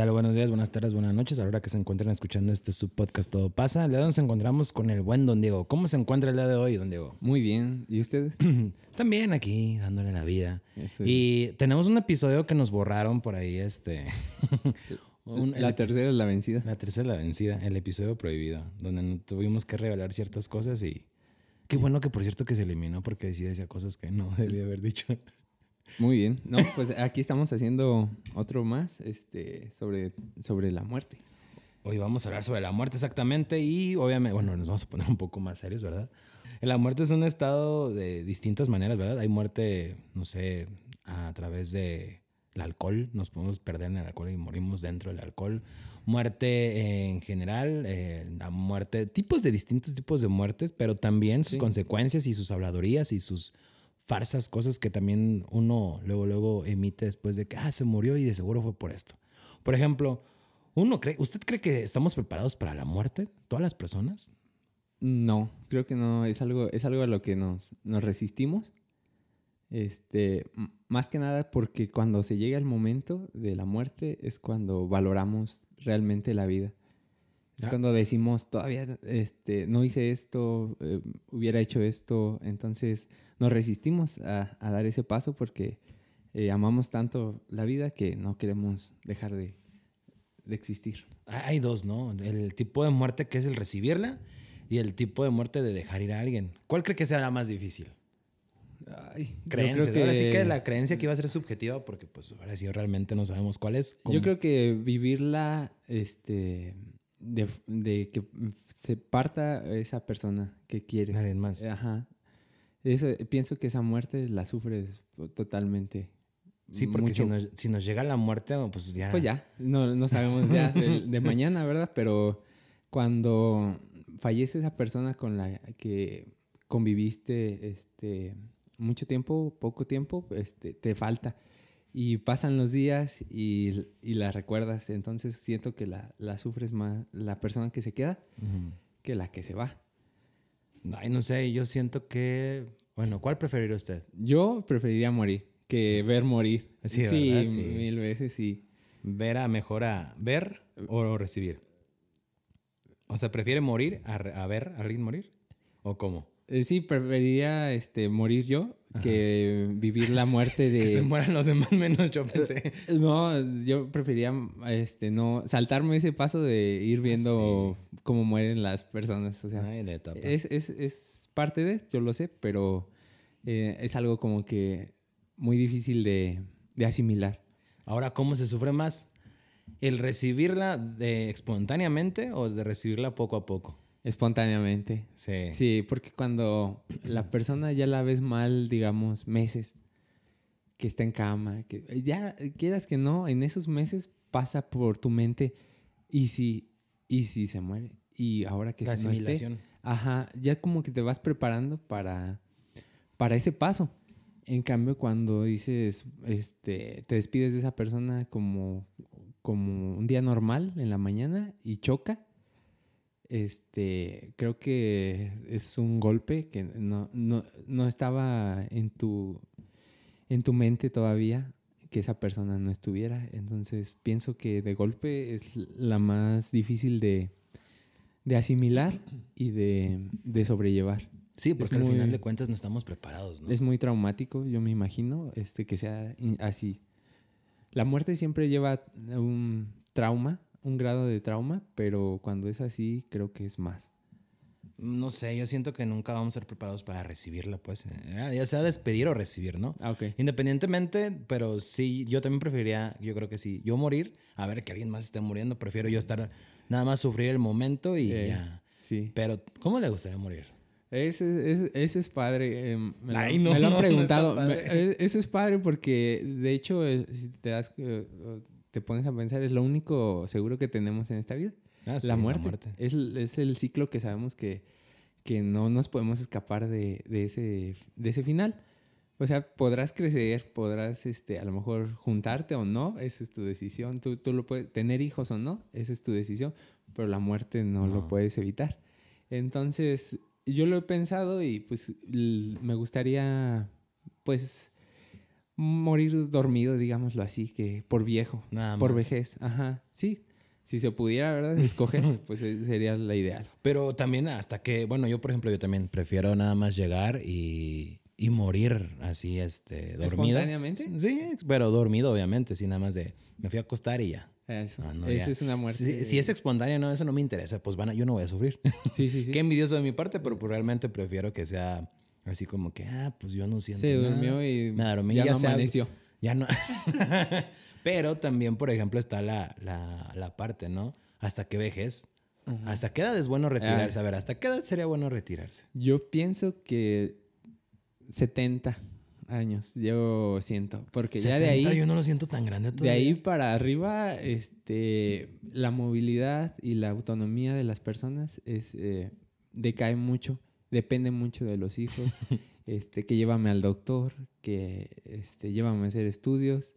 tal? Buenos días, buenas tardes, buenas noches. Ahora que se encuentran escuchando este subpodcast Todo pasa, el día de hoy nos encontramos con el buen Don Diego. ¿Cómo se encuentra el día de hoy, Don Diego? Muy bien. ¿Y ustedes? También aquí, dándole la vida. Eso. Y tenemos un episodio que nos borraron por ahí, este... un- la el- tercera es la vencida. la tercera la vencida, el episodio prohibido, donde tuvimos que revelar ciertas cosas y... Qué bueno que por cierto que se eliminó porque decía cosas que no debía haber dicho. Muy bien. No, pues aquí estamos haciendo otro más este, sobre, sobre la muerte. Hoy vamos a hablar sobre la muerte exactamente y obviamente, bueno, nos vamos a poner un poco más serios, ¿verdad? La muerte es un estado de distintas maneras, ¿verdad? Hay muerte, no sé, a través de el alcohol, nos podemos perder en el alcohol y morimos dentro del alcohol. Muerte en general, eh, la muerte, tipos de distintos tipos de muertes, pero también sus Sí. consecuencias y sus habladurías y sus farsas, cosas que también uno luego, luego emite después de que, ah, se murió y de seguro fue por esto. Por ejemplo, uno cree, ¿usted cree que estamos preparados para la muerte? ¿Todas las personas? No, creo que no. Es algo, es algo a lo que nos, nos resistimos. Este, más que nada porque cuando se llega el momento de la muerte es cuando valoramos realmente la vida. Es Ah. cuando decimos, todavía este, no hice esto, eh, hubiera hecho esto. Entonces nos resistimos a, a dar ese paso porque eh, amamos tanto la vida que no queremos dejar de, de existir. Hay dos, ¿no? El tipo de muerte que es el recibirla y el tipo de muerte de dejar ir a alguien. ¿Cuál cree que sea la más difícil? Ay, yo Creencia. creo Ahora sí que la creencia que iba a ser subjetiva porque pues ahora sí realmente no sabemos cuál es. Yo creo que vivirla, este, de, de que se parta esa persona que quieres. Nadie más. Ajá. Eso, pienso que esa muerte la sufres totalmente. Sí, porque si nos, si nos llega la muerte, pues ya. Pues ya, no, no sabemos ya de, de mañana, ¿verdad? Pero cuando fallece esa persona con la que conviviste este, mucho tiempo, poco tiempo, este, te falta. Y pasan los días y, y la recuerdas. Entonces siento que la, la sufres más la persona que se queda que la que se va. Ay, no sé, yo siento que. Bueno, ¿cuál preferiría usted? Yo preferiría morir que ver morir. Sí, ¿verdad? Sí. mil veces sí. ¿Ver a mejor a ver o recibir? O sea, ¿prefiere morir a, a ver a alguien morir? ¿O cómo? Eh, Sí, preferiría este, morir yo que vivir la muerte de... Que se mueran los demás menos, yo pensé. No, yo prefería este, no saltarme ese paso de ir viendo cómo mueren las personas. O sea, Ay, la etapa. es, es, es parte de, yo lo sé, pero eh, es algo como que muy difícil de, de asimilar. Ahora, ¿cómo se sufre más? ¿El recibirla de espontáneamente o de recibirla poco a poco? Espontáneamente. Sí. Sí, porque cuando la persona ya la ves mal, digamos, meses, que está en cama, que ya quieras que no, en esos meses pasa por tu mente, ¿y si, y si se muere? Y ahora que La si no esté, ajá, ya como que te vas preparando para, para ese paso. En cambio, cuando dices, este, te despides de esa persona como, como un día normal en la mañana y choca, este, creo que es un golpe que no, no, no estaba en tu, en tu mente todavía que esa persona no estuviera. Entonces pienso que de golpe es la más difícil de, de asimilar y de, de sobrellevar. Sí, porque al final de cuentas no estamos preparados, ¿no? Es muy traumático, yo me imagino, este, que sea así. La muerte siempre lleva un trauma, un grado de trauma, pero cuando es así, creo que es más. No sé, yo siento que nunca vamos a ser preparados para recibirla, pues. eh, Ya sea despedir o recibir, ¿no? Ah, ok. Independientemente, pero sí, yo también preferiría, yo creo que sí, yo morir, a ver que alguien más esté muriendo, prefiero yo estar nada más sufrir el momento y Eh, ya. Sí. Pero, ¿cómo le gustaría morir? Ese, ese, ese es padre. eh, me, lo, Ay, no, me lo han no, preguntado. Me- eh, ese es padre porque, de hecho, si te das, eh, te pones a pensar, es lo único seguro que tenemos en esta vida. Ah, sí, la, muerte. Es, es el ciclo que sabemos que, que no nos podemos escapar de, de ese, de ese final. O sea, podrás crecer, podrás este, a lo mejor juntarte o no, esa es tu decisión. Tú, tú lo puedes tener hijos o no, esa es tu decisión, pero la muerte no, No. lo puedes evitar. Entonces, yo lo he pensado y pues me gustaría, pues, morir dormido, digámoslo así, que por viejo, Nada por más. vejez. Ajá, sí. Si se pudiera, ¿verdad? Escoger, pues eh, sería la ideal. Pero también hasta que, bueno, yo por ejemplo, yo también prefiero nada más llegar y, y morir así, este, dormido. ¿Espontáneamente? Sí, pero dormido, obviamente, sí, nada más de, me fui a acostar y ya. Eso, Ah, no, eso es una muerte. Si, si es espontáneo, no, eso no me interesa, pues van a- yo no voy a sufrir. Sí, sí, sí. Qué envidioso de mi parte, pero pues realmente prefiero que sea así como que, ah, pues yo no siento Se nada. durmió y Me dormí, ya, ya no sea- amaneció. Ya no. Pero también, por ejemplo, está la, la, la parte, ¿no? ¿Hasta qué vejez? ¿Hasta qué edad es bueno retirarse? Ah, A ver, ¿hasta qué edad sería bueno retirarse? Yo pienso que 70 años, yo siento. Porque ya de 70, ahí, yo no lo siento tan grande de todavía. ahí para arriba, este, la movilidad y la autonomía de las personas es, eh, decae mucho. Depende mucho de los hijos. este, que llévame al doctor, que este, llévame a hacer estudios.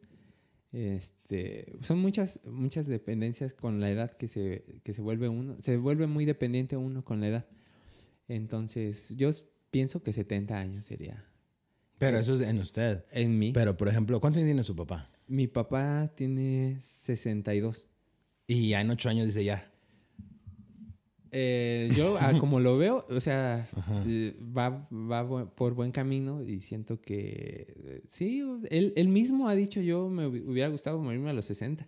Este, son muchas, muchas dependencias con la edad que se, que se vuelve uno. Se vuelve muy dependiente uno con la edad. Entonces, yo pienso que 70 años sería Pero eso es en usted. en mí. Pero, por ejemplo, ¿cuántos años tiene su papá? Mi papá tiene 62. Y ya en ocho años dice ya. Eh, yo, ah, como lo veo, o sea, va, va por buen camino y siento que eh, sí, él, él mismo ha dicho yo me hubi- hubiera gustado morirme a los 60.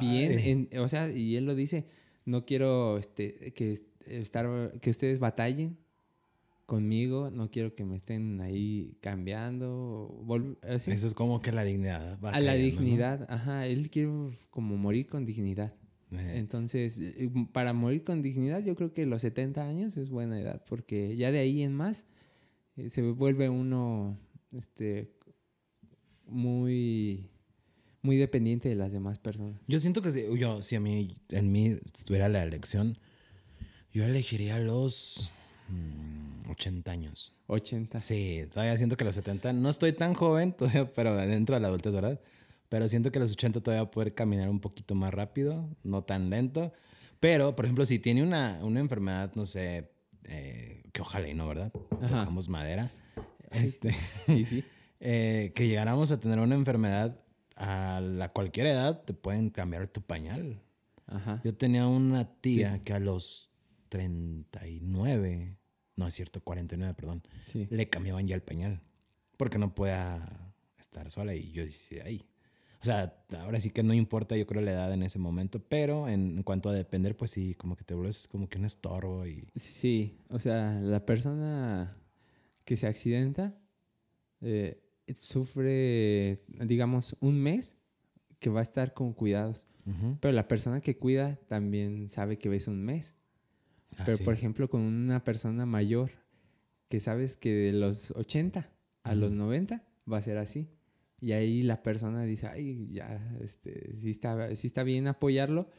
Bien, en- o sea, y él lo dice, no quiero este, que, est- estar, que ustedes batallen conmigo, no quiero que me estén ahí cambiando, así. Eso es como que la dignidad. va a la dignidad, ajá, él quiere como morir con dignidad. Entonces, eh, para morir con dignidad, yo creo que los 70 años es buena edad, porque ya de ahí en más eh, se vuelve uno este, muy, muy dependiente de las demás personas. Yo siento que si, yo, si a mí, en mí estuviera la elección, yo elegiría los mm, 80 años. 80. Sí, todavía siento que los 70, no estoy tan joven todavía, pero dentro de la adultez, ¿verdad? Pero siento que los 80 todavía voy a poder caminar un poquito más rápido, no tan lento. Pero, por ejemplo, si tiene una, una enfermedad, no sé, eh, que ojalá y no, ¿verdad? Ajá. Tocamos madera. Este, Y sí. eh, que llegáramos a tener una enfermedad a la cualquier edad, te pueden cambiar tu pañal. Ajá. Yo tenía una tía que a los 39, no es cierto, 49, perdón, Sí. le cambiaban ya el pañal. Porque no podía estar sola y yo decía, ahí. O sea, ahora sí que no importa, yo creo, la edad en ese momento, pero en, cuanto a depender, pues sí, como que te vuelves como que un estorbo y... Sí, o sea, la persona que se accidenta eh, sufre, digamos, un mes que va a estar con cuidados. Pero la persona que cuida también sabe que es un mes. Ah, Pero, sí. por ejemplo, con una persona mayor, que sabes que de los 80 a los 90 va a ser así. Y ahí la persona dice, ay, ya, este, sí está, sí está bien apoyarlo,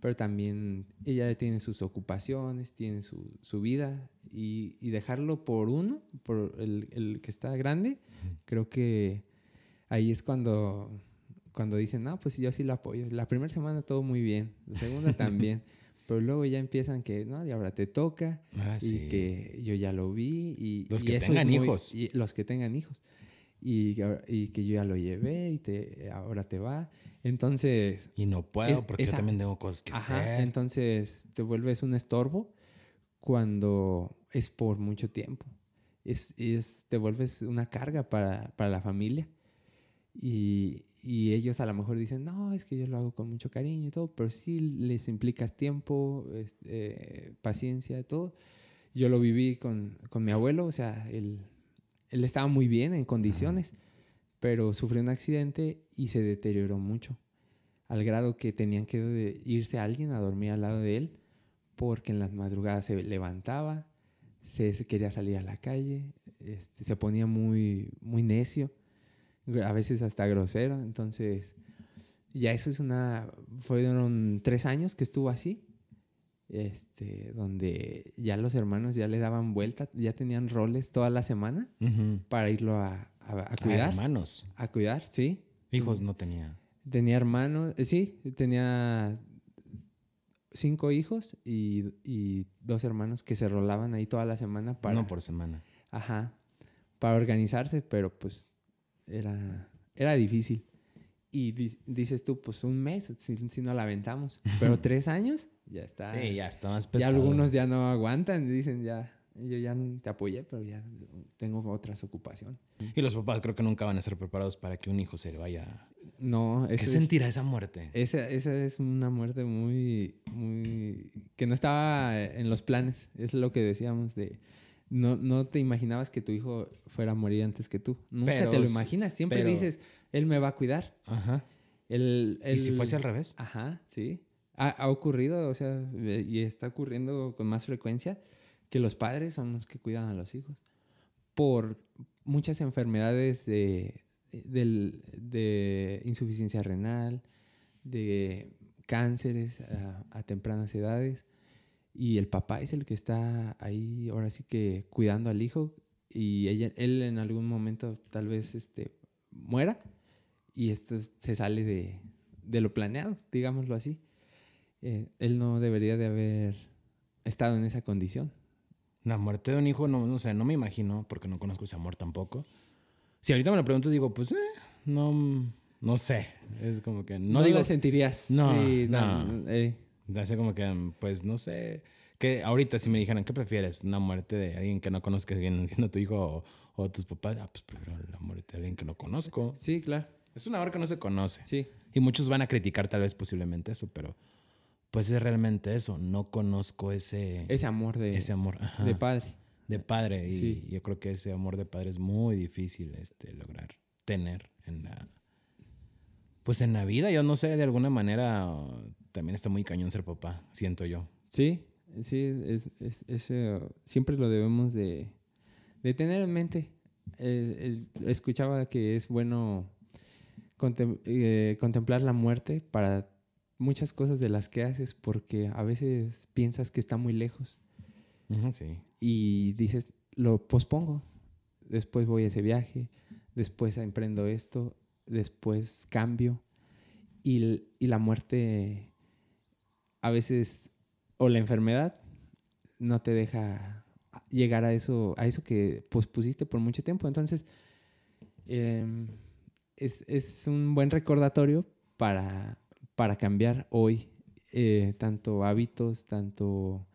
pero también ella tiene sus ocupaciones, tiene su, su vida, y, y dejarlo por uno, por el, el que está grande, creo que ahí es cuando, cuando dicen, no, pues yo sí lo apoyo. La primera semana todo muy bien, la segunda también. Pero luego ya empiezan que, no, y ahora te toca, Ah, y sí. que yo ya lo vi. Y, Los y que eso es tengan muy- hijos. y los que tengan hijos. Y, y que yo ya lo llevé y te, ahora te va. Entonces, Y no puedo Es- porque esa- yo también tengo cosas que ajá, hacer. entonces te vuelves un estorbo cuando es por mucho tiempo. Es, es- te vuelves una carga para, para la familia. Y, y ellos a lo mejor dicen, no, es que yo lo hago con mucho cariño y todo, pero sí les implicas tiempo, este, eh, paciencia, todo. Yo lo viví con, con mi abuelo, o sea, él, él estaba muy bien en condiciones, pero sufrió un accidente y se deterioró mucho, al grado que tenían que irse alguien a dormir al lado de él, porque en las madrugadas se levantaba, se, se quería salir a la calle, este, se ponía muy, muy necio, a veces hasta grosero, entonces ya eso es una, fueron tres años que estuvo así, este, donde ya los hermanos ya le daban vuelta, ya tenían roles toda la semana para irlo a, a- a Ah, cuidar. hermanos. A cuidar, sí. Hijos no tenía. Tenía hermanos, eh, sí, tenía cinco hijos y, y dos hermanos que se rolaban ahí toda la semana para, Uno por semana. ajá, para organizarse, pero pues era, era difícil. Y dices tú, pues un mes, si, si no la aventamos. Pero tres años, ya está. Sí, ya está más pesado. Ya algunos ya no aguantan, dicen ya, yo ya te apoyé, pero ya tengo otras ocupaciones. Y los papás creo que nunca van a estar preparados para que un hijo se le vaya. No, ¿Qué sentirá esa muerte? Esa, esa es una muerte muy, muy. que no estaba en los planes. Es lo que decíamos de no, no te imaginabas que tu hijo fuera a morir antes que tú. Nunca te lo imaginas. Siempre dices, él me va a cuidar. Ajá. ¿Y si fuese al revés? Ajá, sí. Ha, ocurrido, o sea, y está ocurriendo con más frecuencia que los padres son los que cuidan a los hijos. Por muchas enfermedades de, de, insuficiencia renal, de cánceres a tempranas edades y el papá es el que está ahí ahora sí que cuidando al hijo y ella, él en algún momento tal vez este, muera y esto se sale de, de lo planeado, digámoslo así. Eh, él no debería de haber estado en esa condición. La muerte de un hijo, no, no sé, no me imagino, porque no conozco ese amor tampoco. Si ahorita me lo preguntas, digo, pues, eh, no, no sé. Es como que no, no digo. lo sentirías. No, no. Eh. Hace como que, pues no sé. Que ahorita si me dijeran, ¿qué prefieres? ¿Una muerte de alguien que no conozcas bien siendo tu hijo o, tus papás? Ah, pues prefiero la muerte de alguien que no conozco. Sí, claro. Es una hora que no se conoce. Sí. Y muchos van a criticar tal vez posiblemente eso, pero pues es realmente eso. No conozco ese... Ese amor de... Ese amor, De padre. De padre. Y yo creo que ese amor de padre es muy difícil este, lograr tener en la... Pues en la vida, yo no sé, de alguna manera también está muy cañón ser papá, siento yo. Sí, sí, es, es, siempre lo debemos de, de tener en mente. Eh, escuchaba que es bueno eh, contemplar la muerte para muchas cosas de las que haces porque a veces piensas que está muy lejos. sí. Y dices, lo pospongo. Después voy a ese viaje, después emprendo esto, después cambio. Y, y la muerte a veces, o la enfermedad no te deja llegar a eso, a eso que pospusiste por mucho tiempo. Entonces, em, es, un buen recordatorio para, para cambiar hoy eh, tanto hábitos, tanto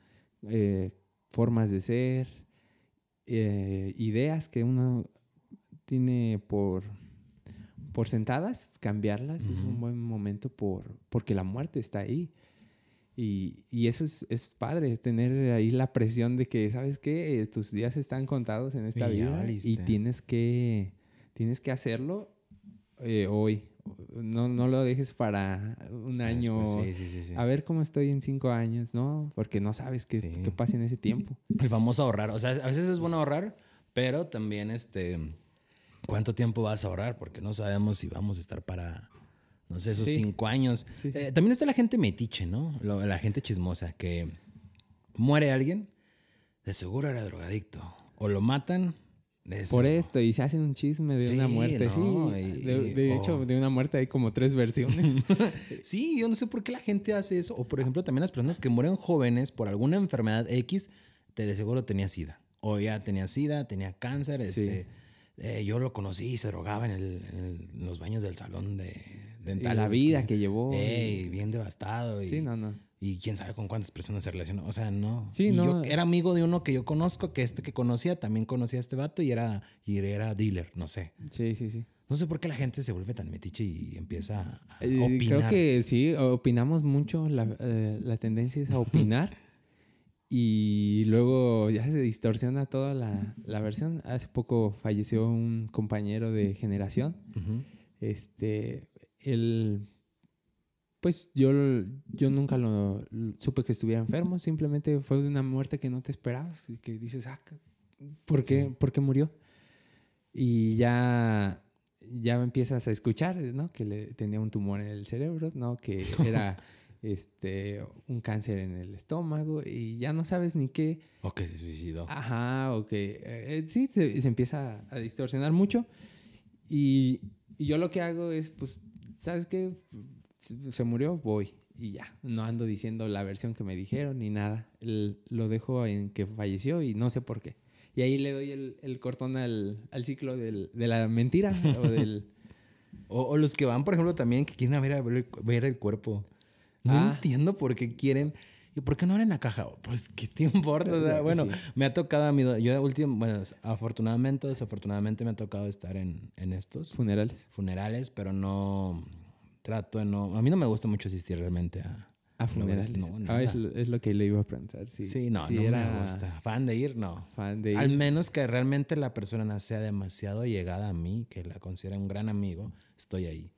eh, formas de ser, eh, ideas que uno tiene por, por sentadas, cambiarlas es un buen momento por, porque la muerte está ahí. Y, y eso es, es, padre, tener ahí la presión de que, ¿sabes qué? Tus días están contados en esta vida y tienes que, tienes que hacerlo eh, hoy. No, no lo dejes para un año. sí, sí, sí, a ver cómo estoy en cinco años, ¿no? Porque no sabes qué, qué pasa en ese tiempo. El famoso ahorrar. O sea, a veces es bueno ahorrar, pero también este... ¿Cuánto tiempo vas a ahorrar? Porque no sabemos si vamos a estar para no sé, esos cinco años. Eh, también está la gente metiche, ¿no? la gente chismosa, que muere alguien, de seguro era drogadicto. O lo matan. Por esto, y se hacen un chisme de una muerte, sí. de, hecho, de una muerte hay como tres versiones. sí, yo no sé por qué la gente hace eso. O por ejemplo, también las personas que mueren jóvenes por alguna enfermedad X, te de seguro tenía SIDA. O ya tenía SIDA, tenía cáncer, este eh, yo lo conocí y se drogaba en, los baños del salón de dental. la vida que, llevó. bien devastado. Y, sí, no, no. Y quién sabe con cuántas personas se relacionó. O sea, no. Sí, no. era amigo de uno que yo conozco, que este que conocía también conocía a este vato y era, y era dealer, no sé. Sí, sí, sí. No sé por qué la gente se vuelve tan metiche y empieza a eh, opinar. Creo que sí, opinamos mucho. La, eh, la tendencia es a opinar. Y luego ya se distorsiona toda la, la, versión. Hace poco falleció un compañero de generación. Este, él, pues yo, yo nunca lo supe que estuviera enfermo. Simplemente fue de una muerte que no te esperabas y que dices, ah, ¿por qué, ¿por qué murió? Y ya ya empiezas a escuchar, ¿no? Que le, tenía un tumor en el cerebro, ¿no? Que era este, un cáncer en el estómago y ya no sabes ni qué. O que se suicidó. Ajá, o que eh, sí, se, se, empieza a distorsionar mucho. Y, y, yo lo que hago es, pues, ¿sabes qué? Se murió, voy y ya. No ando diciendo la versión que me dijeron ni nada. lo dejo en que falleció y no sé por qué. Y ahí le doy el, el cortón al, al ciclo del, de la mentira o del O, los que van, por ejemplo, también que quieren ver, ver el cuerpo. No ah. entiendo por qué quieren. ¿Y por qué no abren la caja? Pues, ¿qué te importa? bueno, me ha tocado a mí. Yo, último, bueno, afortunadamente, desafortunadamente, me ha tocado estar en, en estos funerales. Funerales, pero no trato de no. A mí no me gusta mucho asistir realmente a, a funerales. No, ah, es, es, lo que le iba a preguntar. Sí, sí no, no me gusta. Fan de ir, no. Fan de ir. Al menos que realmente la persona sea demasiado llegada a mí, que la considera un gran amigo, estoy ahí.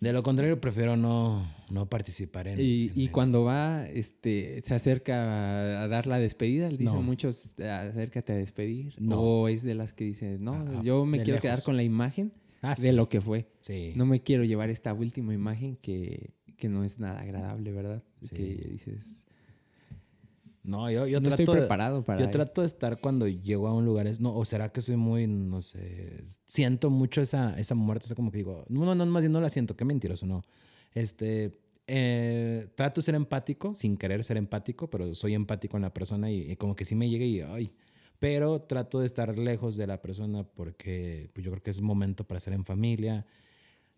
De lo contrario, prefiero no, no participar en. Y, y cuando va, este, se acerca a, dar la despedida, le dicen muchos, acércate a despedir. No. O es de las que dicen, no, yo me quiero quedar con la imagen ah, de lo que fue. Sí. No me quiero llevar esta última imagen que, que no es nada agradable, ¿verdad? Sí. Que dices, no, yo, yo trato estoy preparado para Yo trato de estar cuando llego a un lugar, no, o será que soy muy, no sé, siento mucho esa, esa muerte, o sea, como que digo, no, no, no, más bien no la siento, qué mentiroso, no. Este, eh, trato de ser empático, sin querer ser empático, pero soy empático en la persona y, como que sí me llega y, ay, pero trato de estar lejos de la persona porque pues yo creo que es momento para estar en familia.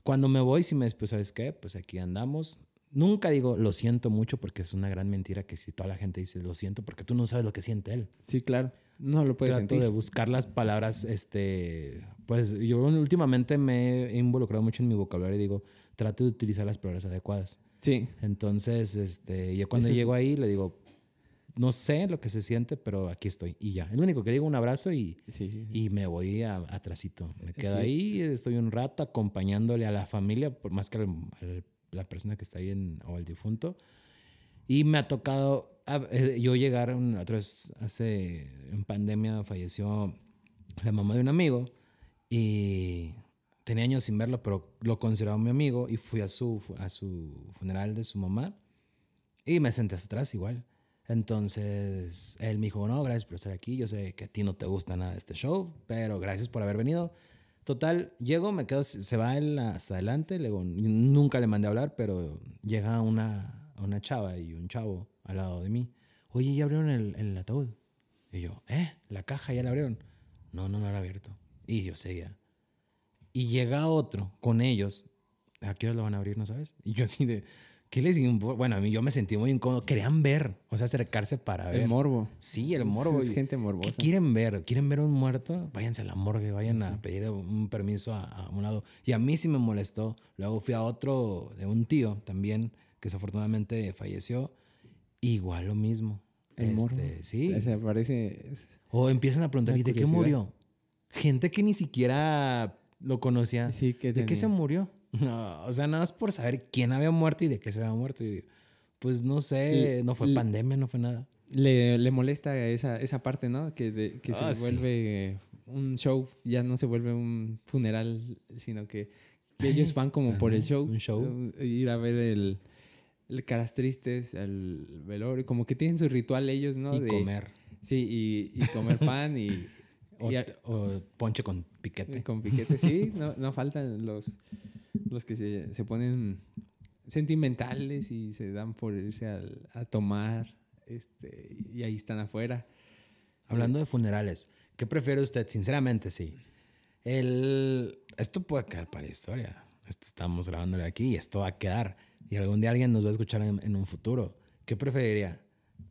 Cuando me voy, si me pues ¿sabes qué? Pues aquí andamos, Nunca digo lo siento mucho porque es una gran mentira que si toda la gente dice lo siento porque tú no sabes lo que siente él. Sí, claro. No lo puedes Trato de buscar las palabras, este, pues yo últimamente me he involucrado mucho en mi vocabulario y digo, trato de utilizar las palabras adecuadas. Sí. Entonces, este, yo cuando llego ahí le digo, no sé lo que se siente, pero aquí estoy y ya. Es lo único que digo, un abrazo y, y me voy a, atrasito. Me quedo ahí, estoy un rato acompañándole a la familia, por más que al la persona que está ahí en, o el difunto. Y me ha tocado eh, yo llegar otra vez hace en pandemia falleció la mamá de un amigo y tenía años sin verlo, pero lo consideraba mi amigo y fui a su, a su funeral de su mamá y me senté hasta atrás igual. Entonces él me dijo, no, gracias por estar aquí, yo sé que a ti no te gusta nada este show, pero gracias por haber venido. Total, llego, me quedo, se va él hasta adelante, luego nunca le mandé a hablar, pero llega una, una chava y un chavo al lado de mí. Oye, ¿ya abrieron el, el ataúd? Y yo, ¿eh? ¿La caja ya la abrieron? No, no, no la abierto. Y yo seguía. Y llega otro con ellos. ¿A qué hora lo van a abrir, no sabes? Y yo así de, ¿Qué les Bueno, a mí yo me sentí muy incómodo. Querían ver, o sea, acercarse para ver. El morbo. Sí, el morbo. Es, gente morbosa. ¿Qué quieren ver? ¿Quieren ver un muerto? Váyanse a la morgue, vayan a pedir un permiso a, un lado. Y a mí sí me molestó. Luego fui a otro de un tío también, que desafortunadamente falleció. Igual lo mismo. El morbo. Este, sí. Se parece. O empiezan a preguntar, ¿y de qué murió? Gente que ni siquiera lo conocía. Sí, que ¿De qué se murió? No, o sea, nada más por saber quién había muerto y de qué se había muerto. Y, pues no sé, no fue pandemia, no fue nada. Le, le molesta esa, esa parte, ¿no? Que, que se ah, vuelve un show, ya no se vuelve un funeral, sino que, ellos van como por el show. Un show. Ir a ver el, el caras tristes, el velorio, como que tienen su ritual ellos, ¿no? Y comer. Sí, y, y comer pan y... o, ponche con piquete. Con piquete, sí, no, no faltan los los que se, se ponen sentimentales y se dan por irse a, tomar este, y ahí están afuera. Hablando de funerales, ¿qué prefiere usted? Sinceramente, sí. El, esto puede quedar para historia. Esto estamos grabándole aquí y esto va a quedar. Y algún día alguien nos va a escuchar en, un futuro. ¿Qué preferiría?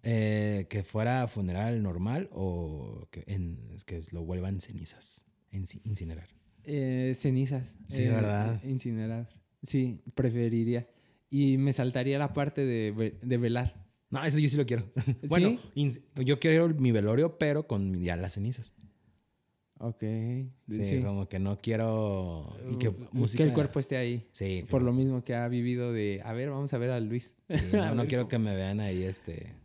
Eh, ¿Que fuera funeral normal o que, en, que lo vuelvan cenizas? incinerar. Eh, cenizas. Sí, ¿verdad? Eh, incinerar. Sí, preferiría. Y me saltaría la parte de, de velar. No, eso yo sí lo quiero. bueno, yo quiero mi velorio, pero con ya las cenizas. Ok. Sí, como que no quiero... que, que, el cuerpo esté ahí. Sí. Por lo mismo que ha vivido de... A ver, vamos a ver a Luis. no, no quiero que me vean ahí este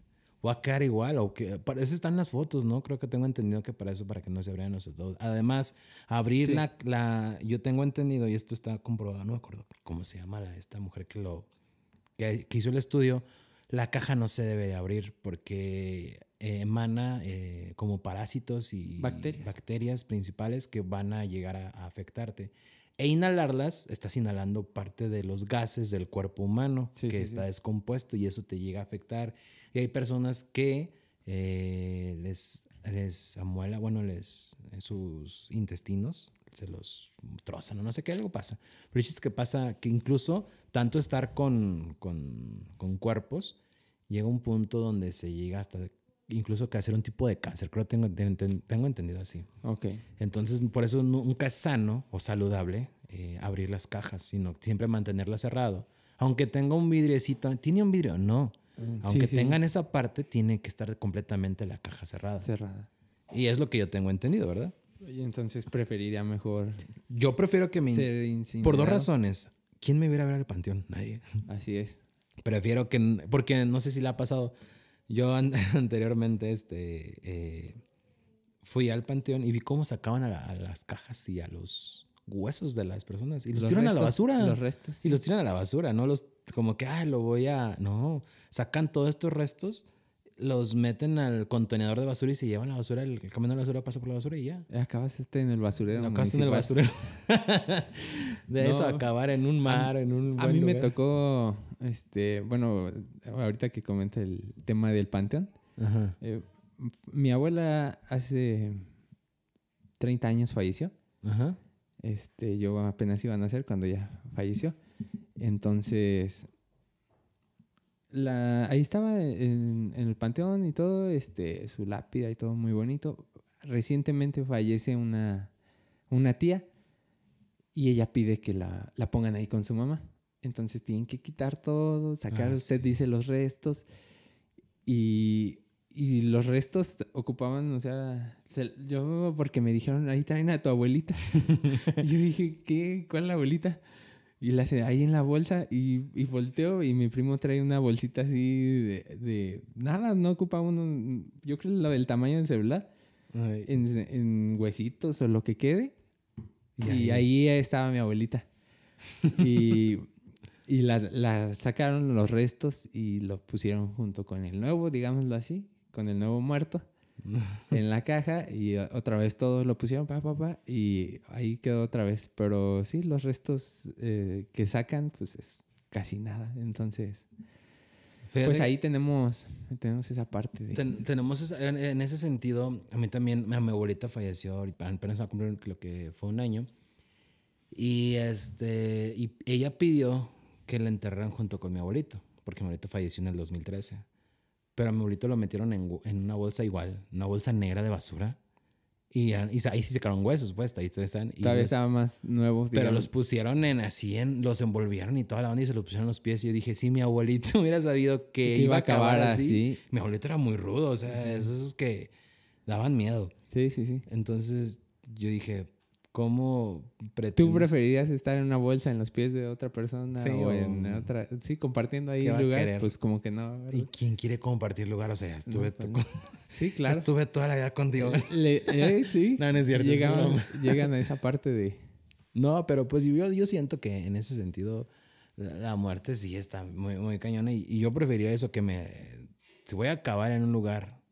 va a quedar igual. O que, para eso están las fotos, ¿no? Creo que tengo entendido que para eso, para que no se abran los dos. Además, abrir la, la, Yo tengo entendido, y esto está comprobado, no me acuerdo cómo se llama esta mujer que lo. Que, hizo el estudio. La caja no se debe de abrir porque eh, emana eh, como parásitos y bacterias. bacterias principales que van a llegar a, afectarte. E inhalarlas, estás inhalando parte de los gases del cuerpo humano que está descompuesto y eso te llega a afectar y hay personas que eh, les, les amuela, bueno, les sus intestinos, se los trozan o no sé qué, algo pasa. Pero es que pasa que incluso tanto estar con, con, con cuerpos, llega un punto donde se llega hasta incluso que hacer un tipo de cáncer. Creo que tengo, tengo entendido así. Ok. Entonces, por eso nunca es sano o saludable eh, abrir las cajas, sino siempre mantenerlas cerrado. Aunque tenga un vidriecito, ¿tiene un vidrio? No. Mm, Aunque tengan esa parte, tiene que estar completamente la caja cerrada. Cerrada. Y es lo que yo tengo entendido, ¿verdad? Y entonces preferiría mejor. Yo prefiero que me. Por dos razones. ¿Quién me viera a ver al panteón? Nadie. Así es. Prefiero que. Porque no sé si le ha pasado. Yo anteriormente este, eh, fui al panteón y vi cómo sacaban a, las cajas y a los huesos de las personas y los, tiran a la basura. Los restos. Y los tiran a la basura, no los como que, ay, lo voy a. No, sacan todos estos restos los meten al contenedor de basura y se llevan la basura, el, camión de la basura pasa por la basura y ya. Acabas este en el basurero. Acabas en el basurero. de eso, acabar en un mar, en un A mí me tocó, este, bueno, ahorita que comenta el tema del panteón. Eh, mi abuela hace 30 años falleció. Ajá. Este, yo apenas iba a nacer cuando ella falleció. Entonces, la, ahí estaba en, el panteón y todo, este, su lápida y todo muy bonito. Recientemente fallece una, una tía y ella pide que la, la, pongan ahí con su mamá. Entonces tienen que quitar todo, sacar, ah, usted dice, los restos. Y, y, los restos ocupaban, o sea, yo porque me dijeron, ahí traen a tu abuelita. yo dije, ¿qué? ¿Cuál la abuelita? Y la hace ahí en la bolsa y, y volteo y mi primo trae una bolsita así de, de nada, no ocupa uno, yo creo la del tamaño del celular, en, en, huesitos o lo que quede. Y, ahí. estaba mi abuelita. y, y la, la, sacaron los restos y lo pusieron junto con el nuevo, digámoslo así, con el nuevo muerto. en la caja y otra vez todos lo pusieron, pa, pa, y ahí quedó otra vez. Pero sí, los restos eh, que sacan, pues es casi nada. Entonces, pues ahí tenemos, tenemos esa parte. De... tenemos en, ese sentido, a mí también, mi abuelita falleció, apenas a cumplir lo que fue un año. Y, este, y ella pidió que la enterraran junto con mi abuelito, porque mi abuelito falleció en el 2013. Pero a mi abuelito lo metieron en, en una bolsa igual, una bolsa negra de basura. Y, y ahí sí se quedaron huesos, pues, ahí están. Y Todavía estaba más nuevo. Pero los pusieron en así, en, los envolvieron y toda la onda y se los pusieron en los pies. Y yo dije, sí, mi abuelito hubiera sabido que, iba a acabar, así. Mi abuelito era muy rudo, o sea, esos, esos que daban miedo. Sí, sí, sí. Entonces yo dije, ¿Cómo pretendes? ¿Tú preferirías estar en una bolsa en los pies de otra persona o, en otra? Sí, compartiendo ahí el lugar. Pues como que no. ¿Y quién quiere compartir lugar? O sea, estuve. Pues sí, claro. Estuve toda la vida contigo. Eh, sí. no, no es cierto. llegan a esa parte de. No, pero pues yo, yo siento que en ese sentido la, muerte sí está muy, muy cañona y, y yo preferiría eso que me. Si voy a acabar en un lugar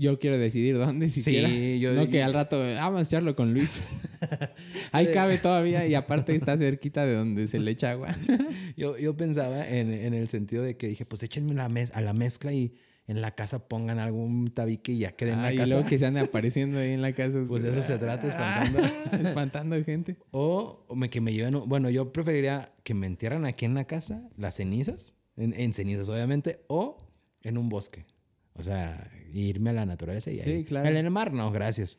yo quiero decidir dónde siquiera. Sí, yo No que al rato, vamos a echarlo con Luis. Ahí cabe todavía y aparte está cerquita de donde se le echa agua. yo, yo pensaba en, en, el sentido de que dije, pues échenme la mez a la mezcla y en la casa pongan algún tabique y ya queden en la casa. Y luego que se ande apareciendo ahí en la casa. Pues de eso se trata, espantando. espantando gente. O me, que me lleven, bueno, yo preferiría que me entierran aquí en la casa, las cenizas, en, en cenizas obviamente, o en un bosque. O sea, irme a la naturaleza y sí, claro. En el mar, no, gracias.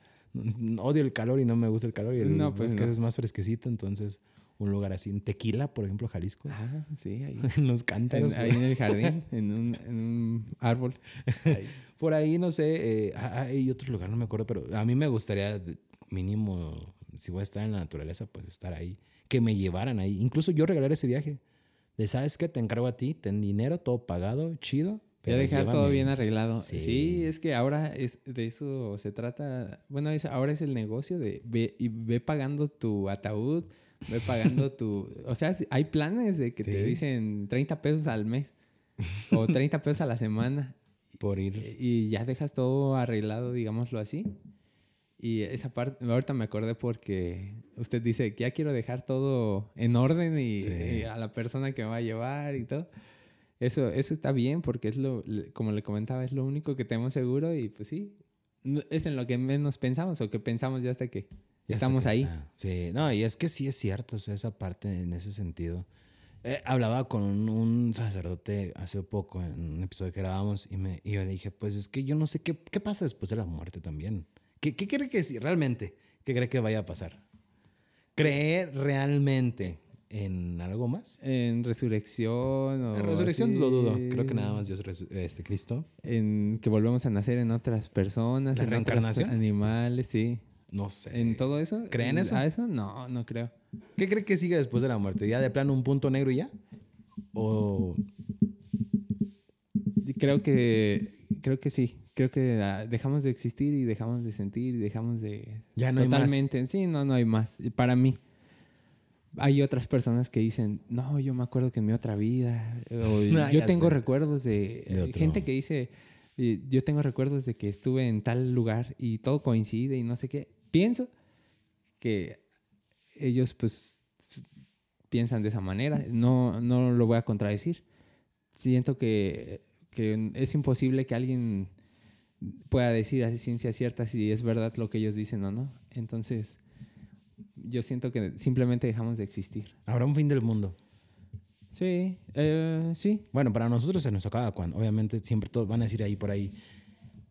Odio el calor y no me gusta el calor. Y el no, pues es más fresquecito, entonces un lugar así. En Tequila, por ejemplo, Jalisco. Ah, sí, ahí. en los cántaros. ahí en el jardín, en un, en un árbol. por ahí, no sé, eh, hay otro lugar, no me acuerdo, pero a mí me gustaría mínimo, si voy a estar en la naturaleza, pues estar ahí. Que me llevaran ahí. Incluso yo regalar ese viaje. De, ¿sabes qué? Te encargo a ti, ten dinero, todo pagado, chido pero dejar todo bien arreglado. Sí. es que ahora es de eso se trata. Bueno, ahora es el negocio de ve, y ve pagando tu ataúd, ve pagando tu. O sea, hay planes de que te dicen 30 pesos al mes o 30 pesos a la semana. Por ir. Y ya dejas todo arreglado, digámoslo así. Y esa parte, ahorita me acordé porque usted dice que ya quiero dejar todo en orden y a la persona que me va a llevar y todo. Eso, eso está bien porque es lo, como le comentaba, es lo único que tenemos seguro y pues sí, es en lo que menos pensamos o que pensamos ya hasta que Ya hasta estamos que ahí. está. Sí, no, y es que sí es cierto, o sea, esa parte en ese sentido. Eh, hablaba con un, un sacerdote hace poco en un episodio que grabamos y, me, y yo le dije, pues es que yo no sé qué, qué pasa después de la muerte también. ¿Qué, qué cree que sí, realmente? ¿Qué cree que vaya a pasar? ¿Cree realmente en algo más? En resurrección o La resurrección así, lo dudo. Creo que nada más Dios, este Cristo. En que volvemos a nacer en otras personas, ¿La en otros reencarnación? animales, sí. No sé. ¿En todo eso? ¿Creen eso? ¿A eso? No, no creo. ¿Qué cree que sigue después de la muerte? ¿Ya de plano un punto negro y ya? ¿O Creo que, creo que sí. Creo que ah, dejamos de existir y dejamos de sentir y dejamos de... Ya no hay más. Totalmente. Sí, no, no hay más. Para mí. Hay otras personas que dicen, no, yo me acuerdo que en mi otra vida, o Ah, yo tengo sé. recuerdos de... De eh. Gente que dice, eh, yo tengo recuerdos de que estuve en tal lugar y todo coincide y no sé qué. Pienso que ellos pues piensan de esa manera. No, no lo voy a contradecir. Siento que, que es imposible que alguien pueda decir a ciencia cierta si es verdad lo que ellos dicen o no. Entonces, yo siento que simplemente dejamos de existir. habrá un fin del mundo? Sí, eh, sí. Bueno, para nosotros se nos acaba cuando, obviamente, siempre todos van a decir ahí por ahí.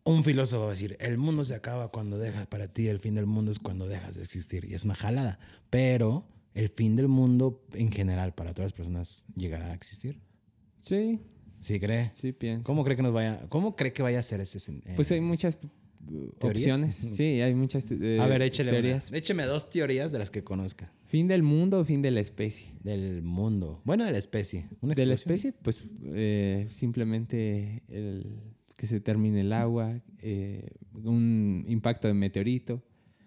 Un filósofo va a decir, el mundo se acaba cuando dejas, para ti el fin del mundo es cuando dejas de existir. Y es una jalada. Pero el fin del mundo en general para todas las personas llegará a existir. Sí, ¿Sí cree? sí pienso. ¿Cómo cree que nos vaya, cómo cree que vaya a ser ese? eh, Pues hay muchas uh, ¿Teorías? opciones. Sí, hay muchas eh, a ver, échele una. teorías. Écheme dos teorías de las que conozca. Fin del mundo o fin de la especie. Del mundo. Bueno, de la especie. ¿Una De la especie, pues eh, simplemente el, que se termine el agua, eh, un impacto de meteorito.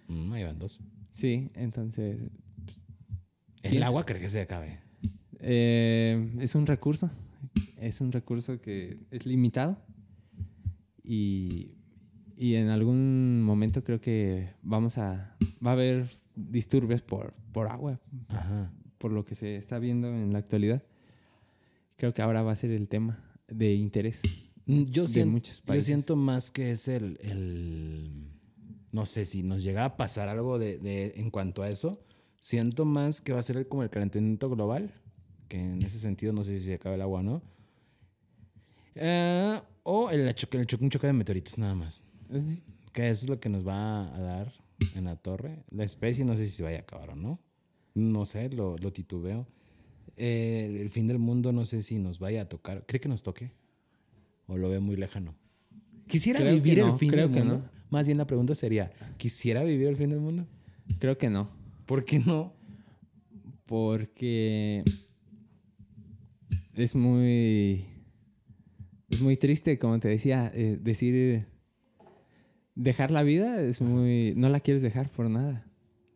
Mm, ahí van dos. Sí, entonces El Piensa. agua cree que se acabe. eh, es un recurso. Es un recurso que es limitado. Y, y en algún momento creo que vamos a. Va a haber disturbios por, por agua, Ajá. por lo que se está viendo en la actualidad. Creo que ahora va a ser el tema de interés. Mm, Yo, de siento, muchos yo países. siento más que es el, el- No sé si nos llega a pasar algo de, de- en cuanto a eso. Siento más que va a ser el- como el calentamiento global. Que en ese sentido no sé si se acaba el agua o no. Eh, o el, choque, el choque, un choque de meteoritos nada más. Sí. Que es lo que nos va a dar en la torre. La especie no sé si se vaya a acabar o no. No sé, lo, lo titubeo. Eh, el, fin del mundo no sé si nos vaya a tocar. ¿Cree que nos toque? ¿O lo ve muy lejano? ¿Quisiera Creo vivir el no, fin creo del que mundo? Más bien la pregunta sería, ¿quisiera vivir el fin del mundo? Creo que no. ¿Por qué no? porque es muy es muy triste como te decía eh, decir dejar la vida es muy no la quieres dejar por nada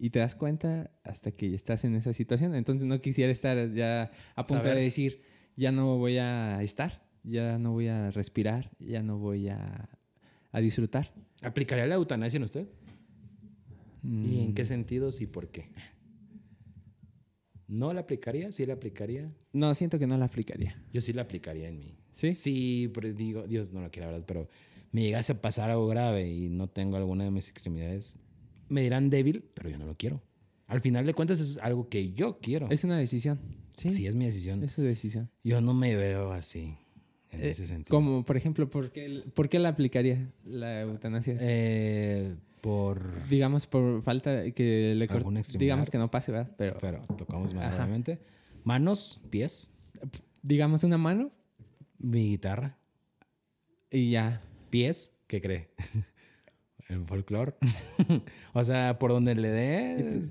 y te das cuenta hasta que estás en esa situación entonces no quisiera estar ya a punto Saber. de decir ya no voy a estar ya no voy a respirar ya no voy a, a disfrutar ¿Aplicaría la eutanasia en usted? ¿Y Mm. en qué sentidos y por qué? ¿No la aplicaría? ¿Sí la aplicaría? no siento que no la aplicaría Yo sí la aplicaría en mí. ¿Sí? Sí, pero digo, Dios no lo quiere, la verdad, pero me llegase a pasar algo grave y no tengo alguna de mis extremidades, me dirán débil, pero yo no lo quiero. Al final de cuentas es algo que yo quiero. es una decisión sí, sí, es mi decisión. es su decisión Yo no me veo así, en Eh, ese sentido. Como, por ejemplo, ¿por qué, por qué la aplicaría la eutanasia? Eh, por... digamos, por falta de que le cort- ¿Alguna extremidad? Digamos que no pase, ¿verdad? Pero, Pero tocamos obviamente. Manos, pies, digamos una mano mi guitarra, y ya. Pies, ¿qué cree? El folclore. o sea, por donde le dé,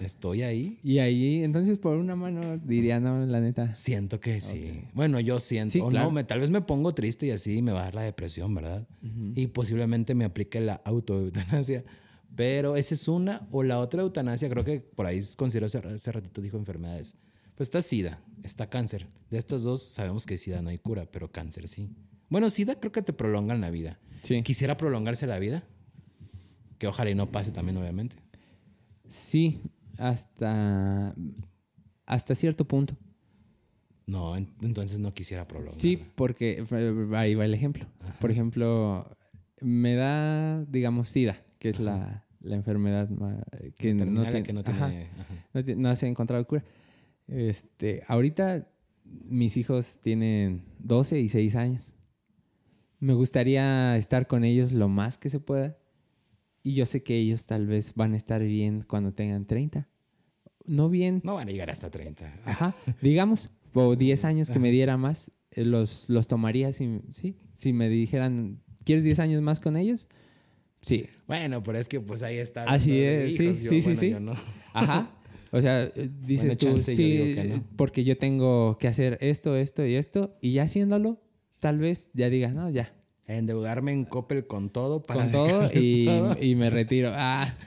estoy ahí. Y ahí, entonces, por una mano diría, no, la neta. Siento que sí. Bueno, yo siento. Sí, claro. no, me, tal vez me pongo triste y así me va a dar la depresión, ¿verdad? Y posiblemente me aplique la autoeutanasia. Pero esa es una. O la otra eutanasia, creo que por ahí considero hace ratito dijo enfermedades. Pues está SIDA, está cáncer. De estas dos sabemos que SIDA no hay cura, pero cáncer sí. Bueno, SIDA creo que te prolongan la vida. Sí. Quisiera prolongarse la vida. Que ojalá y no pase también, obviamente. Sí, hasta, hasta cierto punto. No, en- entonces no quisiera prolongar. Sí, porque ahí va el ejemplo. Por ejemplo, Me da, digamos, SIDA, que es la, la enfermedad que, no, tiene, que no, tiene, no, se ha encontrado cura. Este, ahorita mis hijos tienen 12 y 6 años. Me gustaría estar con ellos lo más que se pueda. Y yo sé que ellos tal vez van a estar bien cuando tengan 30. No bien. No van a llegar hasta 30. Ajá. Digamos, o 10 años que me diera más, eh, los, los tomaría si, ¿sí? si me dijeran, ¿quieres 10 años más con ellos? Sí. Bueno, pero es que pues ahí está. Así es, sí, sí, sí. Ajá. O sea, eh, dices tú, sí, porque yo tengo que hacer esto, esto y esto, y ya haciéndolo, tal vez ya digas, no, ya. Endeudarme en Coppel con todo para. Con todo y, y, me retiro. Ah.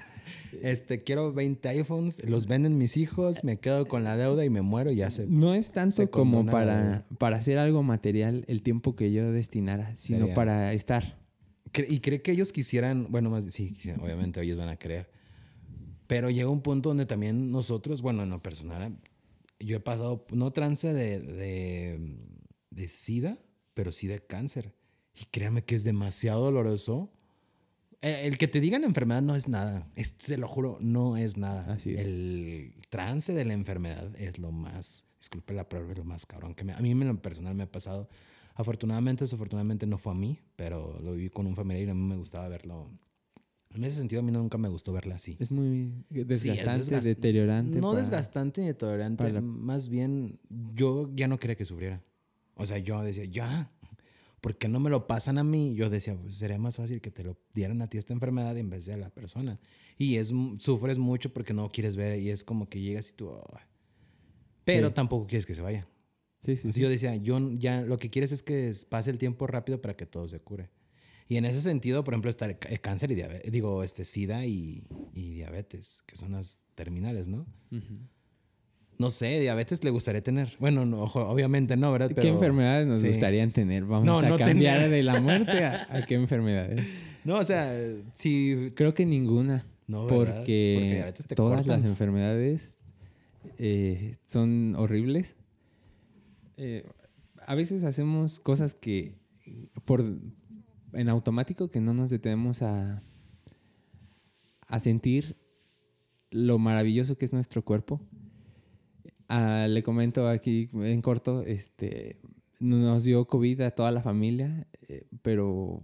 Este, quiero 20 iPhones, los venden mis hijos, me quedo con la deuda y me muero y ya se. No es tanto como para, para hacer algo material el tiempo que yo destinara, sino para estar. Y cree que ellos quisieran, bueno, más sí, obviamente ellos van a querer pero llega un punto donde también nosotros, bueno, en lo personal, yo he pasado, no trance de, de, SIDA, pero sí de cáncer. Y créame que es demasiado doloroso. Eh, el, que te digan enfermedad no es nada. se lo juro, no es nada. Así es. El trance de la enfermedad es lo más, disculpe la palabra, es lo más cabrón que a mí en lo personal me ha pasado. Afortunadamente, desafortunadamente no fue a mí, pero lo viví con un familiar y a mí me gustaba verlo en ese sentido, a mí nunca me gustó verla así. Es muy desgastante, deteriorante. No desgastante ni deteriorante. Más bien, yo ya no quería que sufriera. O sea, yo decía, ya, ¿por qué no me lo pasan a mí? Yo decía, pues sería más fácil que te lo dieran a ti esta enfermedad en vez de a la persona. Y es, sufres mucho porque no quieres ver y es como que llegas y tú... pero tampoco quieres que se vaya. Sí, sí, Yo decía, yo ya lo que quieres es que pase el tiempo rápido para que todo se cure. Y en ese sentido, por ejemplo, está el cáncer y diabetes, digo, este, SIDA y, diabetes, que son las terminales, ¿no? No sé, diabetes le gustaría tener. Bueno, no, obviamente no, ¿verdad? ¿Qué enfermedades nos gustaría tener? Vamos a cambiar de la muerte a, qué enfermedades. No, o sea, sí. Creo que ninguna. No, porque, todas las enfermedades eh, son horribles. Eh, a veces hacemos cosas que por, en automático que no nos detenemos a, a sentir lo maravilloso que es nuestro cuerpo. Ah, le comento aquí en corto, este, nos dio COVID a toda la familia, eh, pero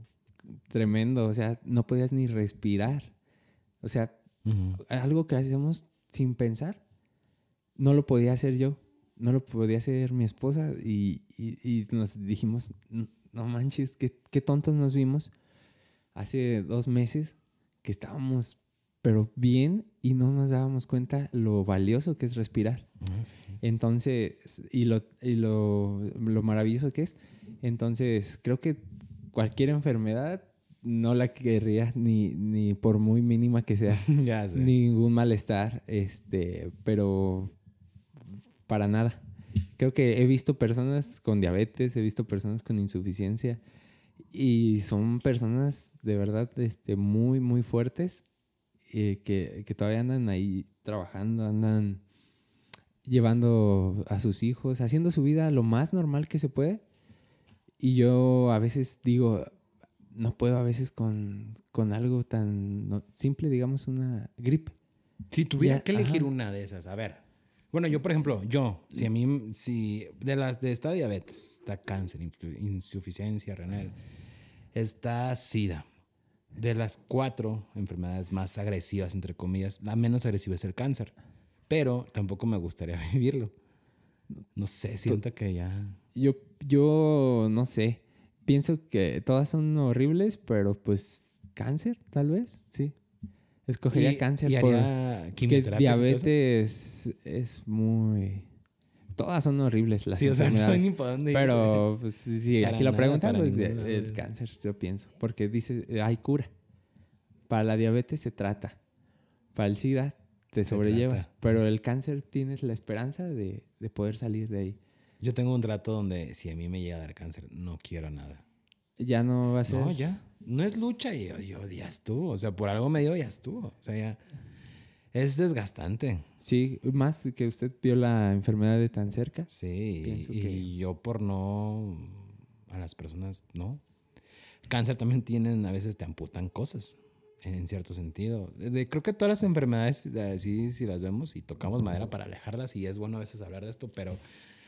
tremendo, o sea, no podías ni respirar. O sea, algo que hacemos sin pensar, no lo podía hacer yo, no lo podía hacer mi esposa y, y nos dijimos, no manches, qué, qué tontos nos vimos hace dos meses que estábamos pero bien y no nos dábamos cuenta lo valioso que es respirar. Ah, Entonces, y, lo, y lo, lo, maravilloso que es. Entonces, creo que cualquier enfermedad no la querría ni, ni por muy mínima que sea. Ningún malestar, este, pero para nada. Creo que he visto personas con diabetes, he visto personas con insuficiencia y son personas de verdad este, muy, muy fuertes eh, que, que, todavía andan ahí trabajando, andan llevando a sus hijos, haciendo su vida lo más normal que se puede. Y yo a veces digo, no puedo a veces con, con algo tan simple, digamos, una gripe. Si tuviera que elegir una de esas, a ver, bueno, yo, por ejemplo, yo, si a mí, si de las de esta diabetes, está cáncer, insuficiencia renal, está SIDA. De las cuatro enfermedades más agresivas, entre comillas, la menos agresiva es el cáncer. Pero tampoco me gustaría vivirlo. No sé, siento que ya. Yo, yo no sé. Pienso que todas son horribles, pero pues cáncer, tal vez, sí. Escogería cáncer y haría que diabetes es muy todas son horribles las sí, enfermedades. O sea, no por dónde Pero pues, si aquí la pregunta pues el cáncer, yo pienso, porque dice hay cura. Para la diabetes se trata. Para el SIDA te sobrellevas, pero el cáncer tienes la esperanza de, de poder salir de ahí. Yo tengo un trato donde si a mí me llega a dar cáncer, no quiero nada. Ya no va a ser. No, ya no es lucha y ya estuvo. O sea, por algo me dio, ya estuvo. O sea, ya es desgastante. Sí, más que usted vio la enfermedad de tan cerca. Sí, y yo por no a las personas, no. cáncer también tienen, a veces te amputan cosas, en cierto sentido. De, creo que todas las enfermedades, así si las vemos y tocamos madera para alejarlas, y es bueno a veces hablar de esto, pero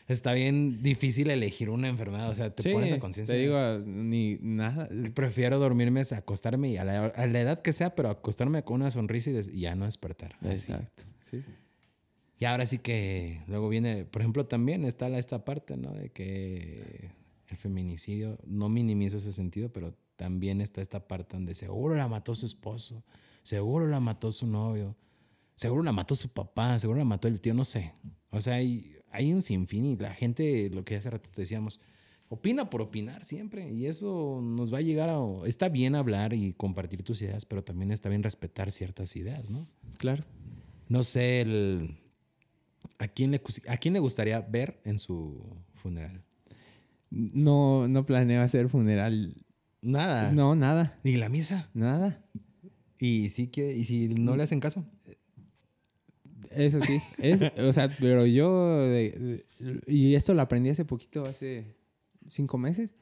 está bien difícil elegir una enfermedad. O sea, te pones a conciencia. Te digo, ni nada. Prefiero dormirme, acostarme y a la, edad que sea, pero acostarme con una sonrisa y, ya no despertar. Exacto. Sí. Y ahora sí que luego viene, por ejemplo, también está esta parte, ¿no? De que el feminicidio, no minimizo ese sentido, pero también está esta parte donde seguro la mató su esposo, seguro la mató su novio, seguro la mató su papá, seguro la mató el tío, no sé. O sea, hay, hay un sinfín y la gente, lo que hace rato te decíamos, opina por opinar siempre y eso nos va a llegar a... Está bien hablar y compartir tus ideas, pero también está bien respetar ciertas ideas, ¿no? Claro. No sé, el, ¿a, quién le, ¿a quién le gustaría ver en su funeral? No, no planeo hacer funeral. Nada. No, nada. Ni la misa. Nada. ¿Y, sí que, y si no le hacen caso? Eso sí. Es, o sea, pero yo. y esto lo aprendí hace poquito, hace cinco meses.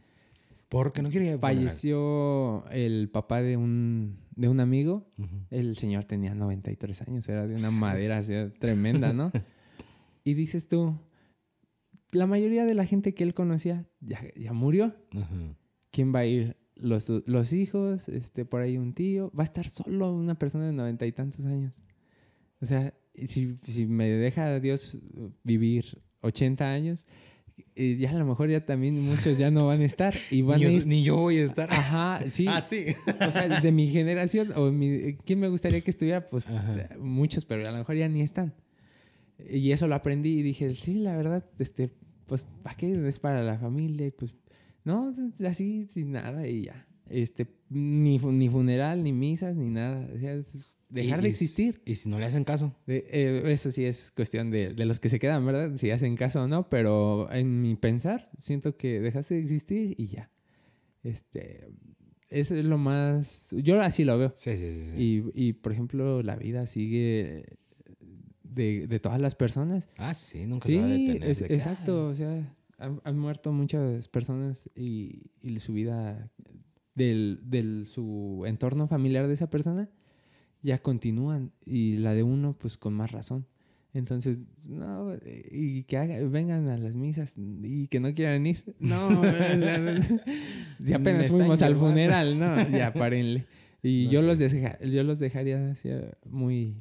Porque no quería. Falleció el papá de un, de un amigo. El señor tenía 93 años, era de una madera tremenda, ¿no? y dices tú, la mayoría de la gente que él conocía ya, ya murió. ¿Quién va a ir? Los, los hijos, este, por ahí un tío. Va a estar solo una persona de noventa y tantos años. O sea, si, si me deja Dios vivir 80 años, eh, ya a lo mejor ya también muchos ya no van a estar y van ni, a ir... ni yo voy a estar. Ajá, sí. Ah, sí. o sea, de mi generación o mi, quién me gustaría que estuviera, pues muchos, pero a lo mejor ya ni están. Y eso lo aprendí y dije, sí, la verdad, este, pues, ¿para qué? Es para la familia y pues, no, así, sin nada y ya. Este, ni, ni funeral, ni misas, ni nada. O sea, dejar de existir. Y si no le hacen caso. Eh, eso sí es cuestión de, de, los que se quedan, ¿verdad? Si hacen caso o no, pero en mi pensar, siento que dejaste de existir y ya. Este, es lo más... Yo así lo veo. Sí, sí, sí. Y, y, por ejemplo, la vida sigue de, de todas las personas. Ah, sí, nunca se va a detener. Es, exacto, o sea, han, han, muerto muchas personas y, y su vida del, del, su entorno familiar de esa persona ya continúan y la de uno pues con más razón. Entonces, no, y que vengan a las misas y que no quieran ir. No, ya apenas fuimos al funeral, no, ya párenle. Y yo, los yo los dejaría así muy...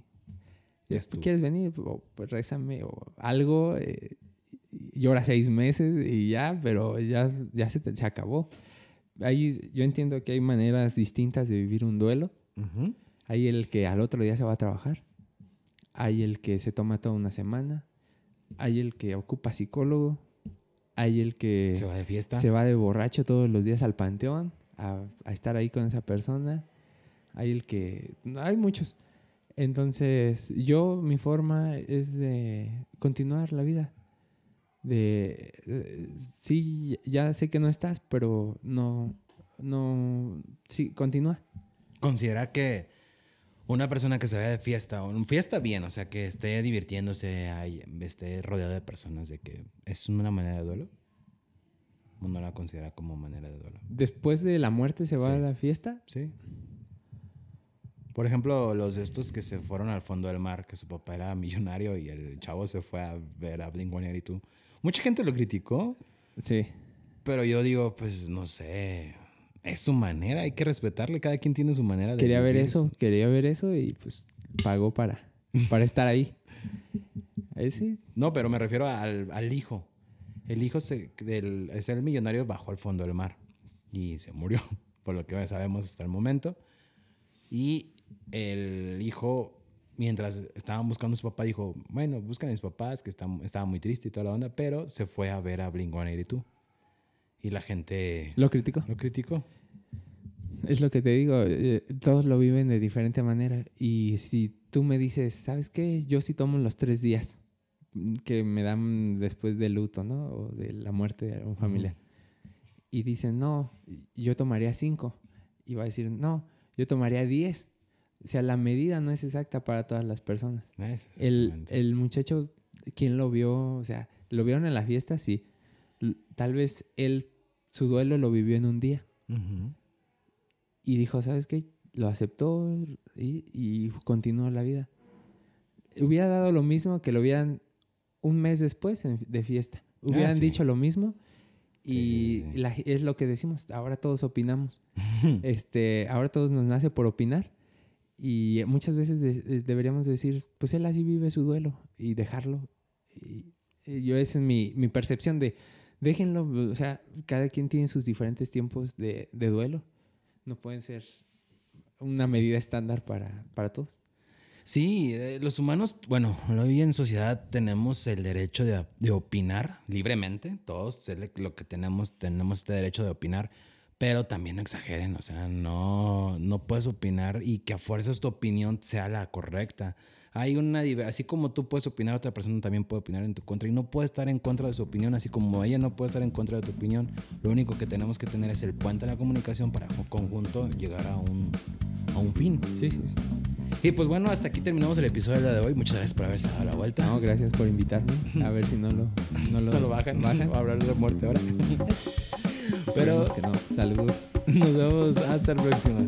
¿Quieres venir? O, pues rézame o algo. Eh, llora seis meses y ya, pero ya, ya se, se acabó. Ahí yo entiendo que hay maneras distintas de vivir un duelo. Hay el que al otro día se va a trabajar. Hay el que se toma toda una semana. Hay el que ocupa psicólogo. Hay el que se va de fiesta. Se va de borracho todos los días al panteón a, estar ahí con esa persona. Hay el que... Hay muchos. Entonces, yo, mi forma es de continuar la vida. De, eh, sí, ya sé que no estás, pero no, no, sí, continúa. Considera que una persona que se vaya de fiesta, o un fiesta bien, o sea, que esté divirtiéndose, esté rodeado de personas, de que es una manera de duelo. ¿O no la considera como manera de duelo? Después de la muerte se va a la fiesta. Sí. Por ejemplo, los de estos que se fueron al fondo del mar, que su papá era millonario y el chavo se fue a ver a Blink-182. Mucha gente lo criticó. Sí. Pero yo digo, pues no sé, es su manera, hay que respetarle, cada quien tiene su manera de Quería ver eso, quería ver eso y pues pagó para, para estar ahí. ahí sí. No, pero me refiero al, al hijo. El hijo se, del, es el millonario bajó al fondo del mar y se murió, por lo que sabemos hasta el momento. Y el hijo, mientras estaban buscando a su papá, dijo, bueno, buscan a mis papás, que estaba muy triste y toda la onda, pero se fue a ver a Blink-182. Y la gente... ¿Lo criticó? Lo criticó. Es lo que te digo, eh, todos lo viven de diferente manera. Y si tú me dices, ¿sabes qué? Yo sí tomo los tres días que me dan después del luto, ¿no? O de la muerte de un familiar. Y dicen, no, yo tomaría cinco. Y va a decir, no, yo tomaría diez. O sea, la medida no es exacta para todas las personas. El, el muchacho, ¿quién lo vio? O sea, ¿lo vieron en la fiesta? Sí. Tal vez él su duelo lo vivió en un día. Y dijo, ¿sabes qué? Lo aceptó y, y continuó la vida. Hubiera dado lo mismo que lo hubieran un mes después de fiesta. Hubieran Ah, sí. dicho lo mismo y Sí, sí, la- es lo que decimos. Ahora todos opinamos. este, ahora todos nos nace por opinar. Y muchas veces de- deberíamos decir, pues él así vive su duelo y dejarlo. Y, y yo esa es mi, mi percepción de, déjenlo, o sea, cada quien tiene sus diferentes tiempos de, de duelo. No pueden ser una medida estándar para, para todos. Sí, eh, los humanos, bueno, hoy en sociedad tenemos el derecho de, de opinar libremente, todos lo que tenemos, tenemos este derecho de opinar, pero también no exageren, o sea, no, no puedes opinar y que a fuerzas tu opinión sea la correcta. Hay una, así como tú puedes opinar, otra persona también puede opinar en tu contra y no puede estar en contra de su opinión, así como ella no puede estar en contra de tu opinión. Lo único que tenemos que tener es el puente de la comunicación para conjunto llegar a un, a un fin. Sí, sí, sí. Y pues bueno, hasta aquí terminamos el episodio de hoy. Muchas gracias por haber estado a la vuelta. No, gracias por invitarme. A ver si no lo, no lo, No lo bajan. bajan. Va a hablar de muerte ahora. Pero que no. Saludos. nos vemos hasta la próxima.